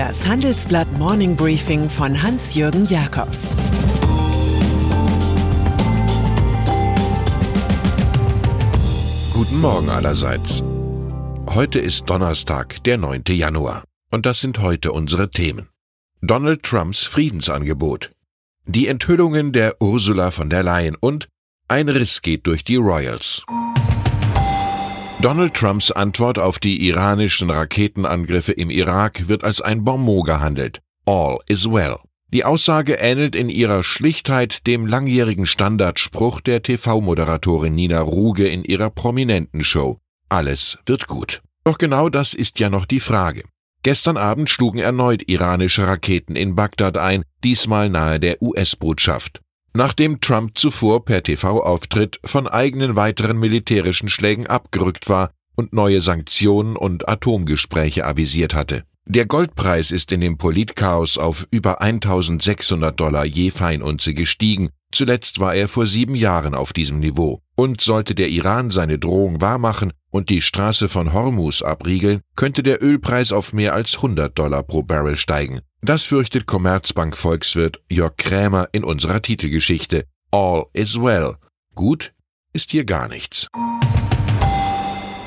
Das Handelsblatt Morning Briefing von Hans-Jürgen Jakobs Guten Morgen allerseits. Heute ist Donnerstag, der 9. Januar. Und das sind heute unsere Themen. Donald Trumps Friedensangebot. Die Enthüllungen der Ursula von der Leyen und ein Riss geht durch die Royals. Donald Trumps Antwort auf die iranischen Raketenangriffe im Irak wird als ein Bonmot gehandelt. All is well. Die Aussage ähnelt in ihrer Schlichtheit dem langjährigen Standardspruch der TV-Moderatorin Nina Ruge in ihrer prominenten Show. Alles wird gut. Doch genau das ist ja noch die Frage. Gestern Abend schlugen erneut iranische Raketen in Bagdad ein, diesmal nahe der US-Botschaft nachdem Trump zuvor per TV-Auftritt von eigenen weiteren militärischen Schlägen abgerückt war und neue Sanktionen und Atomgespräche avisiert hatte. Der Goldpreis ist in dem Politchaos auf über 1600 Dollar je Feinunze gestiegen, zuletzt war er vor sieben Jahren auf diesem Niveau. Und sollte der Iran seine Drohung wahrmachen und die Straße von Hormuz abriegeln, könnte der Ölpreis auf mehr als 100 Dollar pro Barrel steigen. Das fürchtet Commerzbank-Volkswirt Jörg Krämer in unserer Titelgeschichte. All is well. Gut ist hier gar nichts.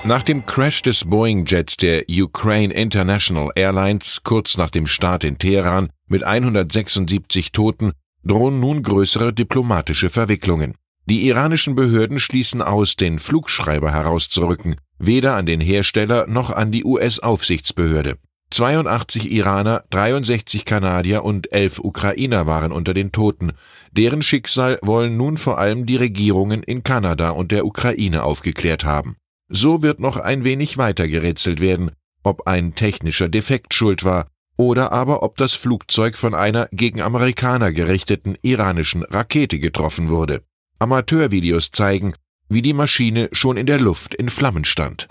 Nach dem Crash des Boeing-Jets der Ukraine International Airlines kurz nach dem Start in Teheran mit 176 Toten drohen nun größere diplomatische Verwicklungen. Die iranischen Behörden schließen aus, den Flugschreiber herauszurücken, weder an den Hersteller noch an die US-Aufsichtsbehörde. 82 Iraner, 63 Kanadier und 11 Ukrainer waren unter den Toten. Deren Schicksal wollen nun vor allem die Regierungen in Kanada und der Ukraine aufgeklärt haben. So wird noch ein wenig weiter gerätselt werden, ob ein technischer Defekt schuld war oder aber ob das Flugzeug von einer gegen Amerikaner gerichteten iranischen Rakete getroffen wurde. Amateurvideos zeigen, wie die Maschine schon in der Luft in Flammen stand.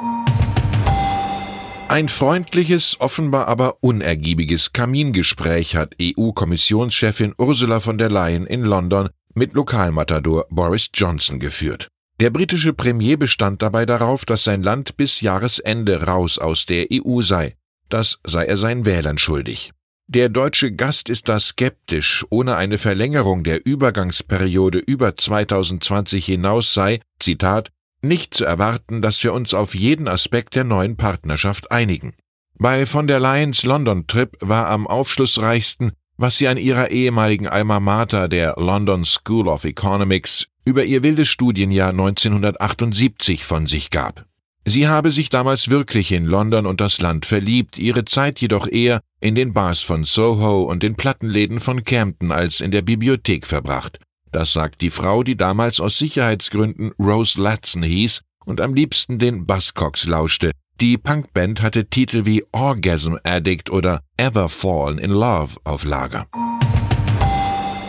Ein freundliches, offenbar aber unergiebiges Kamingespräch hat EU-Kommissionschefin Ursula von der Leyen in London mit Lokalmatador Boris Johnson geführt. Der britische Premier bestand dabei darauf, dass sein Land bis Jahresende raus aus der EU sei. Das sei er seinen Wählern schuldig. Der deutsche Gast ist da skeptisch, ohne eine Verlängerung der Übergangsperiode über 2020 hinaus sei, Zitat, nicht zu erwarten, dass wir uns auf jeden Aspekt der neuen Partnerschaft einigen. Bei von der Leyens London-Trip war am aufschlussreichsten, was sie an ihrer ehemaligen Alma Mater, der London School of Economics, über ihr wildes Studienjahr 1978 von sich gab. Sie habe sich damals wirklich in London und das Land verliebt, ihre Zeit jedoch eher in den Bars von Soho und den Plattenläden von Camden als in der Bibliothek verbracht. Das sagt die Frau, die damals aus Sicherheitsgründen Rose Latson hieß und am liebsten den Buzzcocks lauschte. Die Punkband hatte Titel wie Orgasm Addict oder Ever Fallen in Love auf Lager.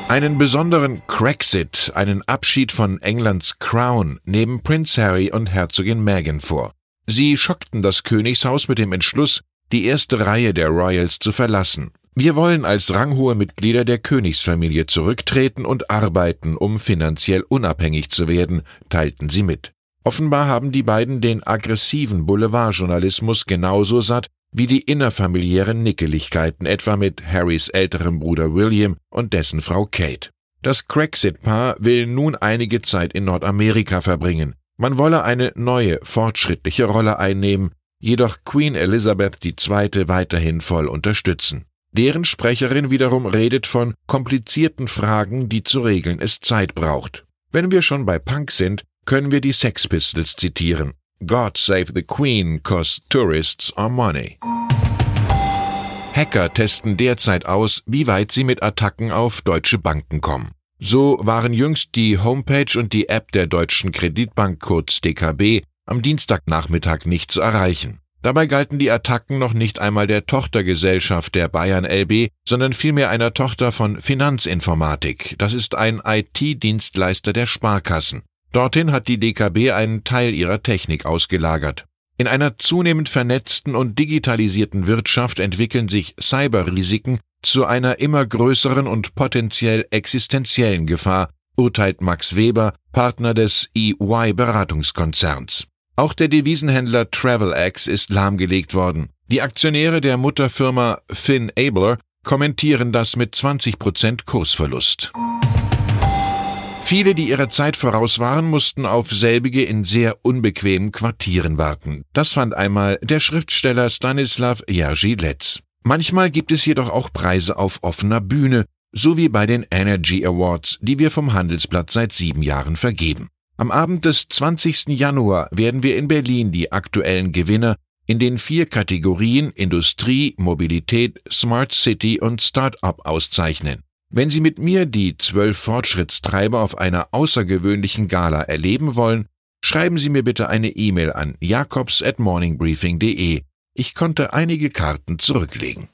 Einen besonderen Cracksit, einen Abschied von Englands Crown, nehmen Prince Harry und Herzogin Meghan vor. Sie schockten das Königshaus mit dem Entschluss, die erste Reihe der Royals zu verlassen. Wir wollen als ranghohe Mitglieder der Königsfamilie zurücktreten und arbeiten, um finanziell unabhängig zu werden, teilten sie mit. Offenbar haben die beiden den aggressiven Boulevardjournalismus genauso satt wie die innerfamiliären Nickeligkeiten etwa mit Harrys älterem Bruder William und dessen Frau Kate. Das Craxit-Paar will nun einige Zeit in Nordamerika verbringen. Man wolle eine neue, fortschrittliche Rolle einnehmen, jedoch Queen Elizabeth II. weiterhin voll unterstützen. Deren Sprecherin wiederum redet von komplizierten Fragen, die zu regeln es Zeit braucht. Wenn wir schon bei Punk sind, können wir die Sex Pistols zitieren. God save the Queen, cause tourists are money. Hacker testen derzeit aus, wie weit sie mit Attacken auf deutsche Banken kommen. So waren jüngst die Homepage und die App der Deutschen Kreditbank kurz DKB am Dienstagnachmittag nicht zu erreichen. Dabei galten die Attacken noch nicht einmal der Tochtergesellschaft der Bayern LB, sondern vielmehr einer Tochter von Finanzinformatik. Das ist ein IT-Dienstleister der Sparkassen. Dorthin hat die DKB einen Teil ihrer Technik ausgelagert. In einer zunehmend vernetzten und digitalisierten Wirtschaft entwickeln sich Cyberrisiken zu einer immer größeren und potenziell existenziellen Gefahr, urteilt Max Weber, Partner des EY Beratungskonzerns. Auch der Devisenhändler TravelX ist lahmgelegt worden. Die Aktionäre der Mutterfirma Finn Abler kommentieren das mit 20% Kursverlust. Viele, die ihrer Zeit voraus waren, mussten auf selbige in sehr unbequemen Quartieren warten. Das fand einmal der Schriftsteller Stanislav Jerzy. Manchmal gibt es jedoch auch Preise auf offener Bühne, so wie bei den Energy Awards, die wir vom Handelsblatt seit sieben Jahren vergeben. Am Abend des 20. Januar werden wir in Berlin die aktuellen Gewinner in den vier Kategorien Industrie, Mobilität, Smart City und Start-up auszeichnen. Wenn Sie mit mir die zwölf Fortschrittstreiber auf einer außergewöhnlichen Gala erleben wollen, schreiben Sie mir bitte eine E-Mail an jakobs at morningbriefing.de. Ich konnte einige Karten zurücklegen.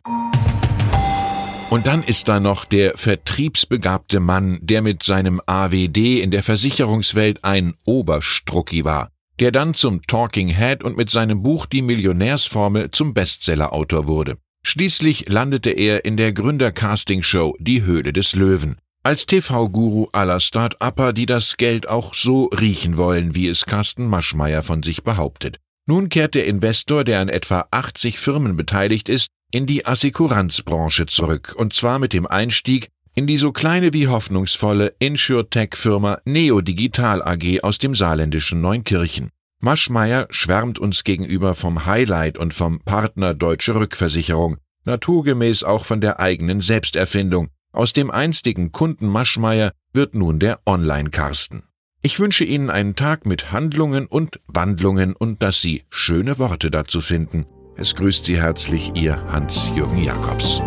Und dann ist da noch der vertriebsbegabte Mann, der mit seinem AWD in der Versicherungswelt ein Oberstrucki war, der dann zum Talking Head und mit seinem Buch Die Millionärsformel zum Bestsellerautor wurde. Schließlich landete er in der Gründer-Casting-Show Die Höhle des Löwen. Als TV-Guru aller Start-Upper, die das Geld auch so riechen wollen, wie es Carsten Maschmeyer von sich behauptet. Nun kehrt der Investor, der an etwa 80 Firmen beteiligt ist, in die Assekuranzbranche zurück, und zwar mit dem Einstieg in die so kleine wie hoffnungsvolle Insurtech-Firma Neo Digital AG aus dem saarländischen Neunkirchen. Maschmeyer schwärmt uns gegenüber vom Highlight und vom Partner Deutsche Rückversicherung, naturgemäß auch von der eigenen Selbsterfindung. Aus dem einstigen Kunden Maschmeyer wird nun der Online-Karsten. Ich wünsche Ihnen einen Tag mit Handlungen und Wandlungen und dass Sie schöne Worte dazu finden. Es grüßt Sie herzlich Ihr Hans-Jürgen Jakobs.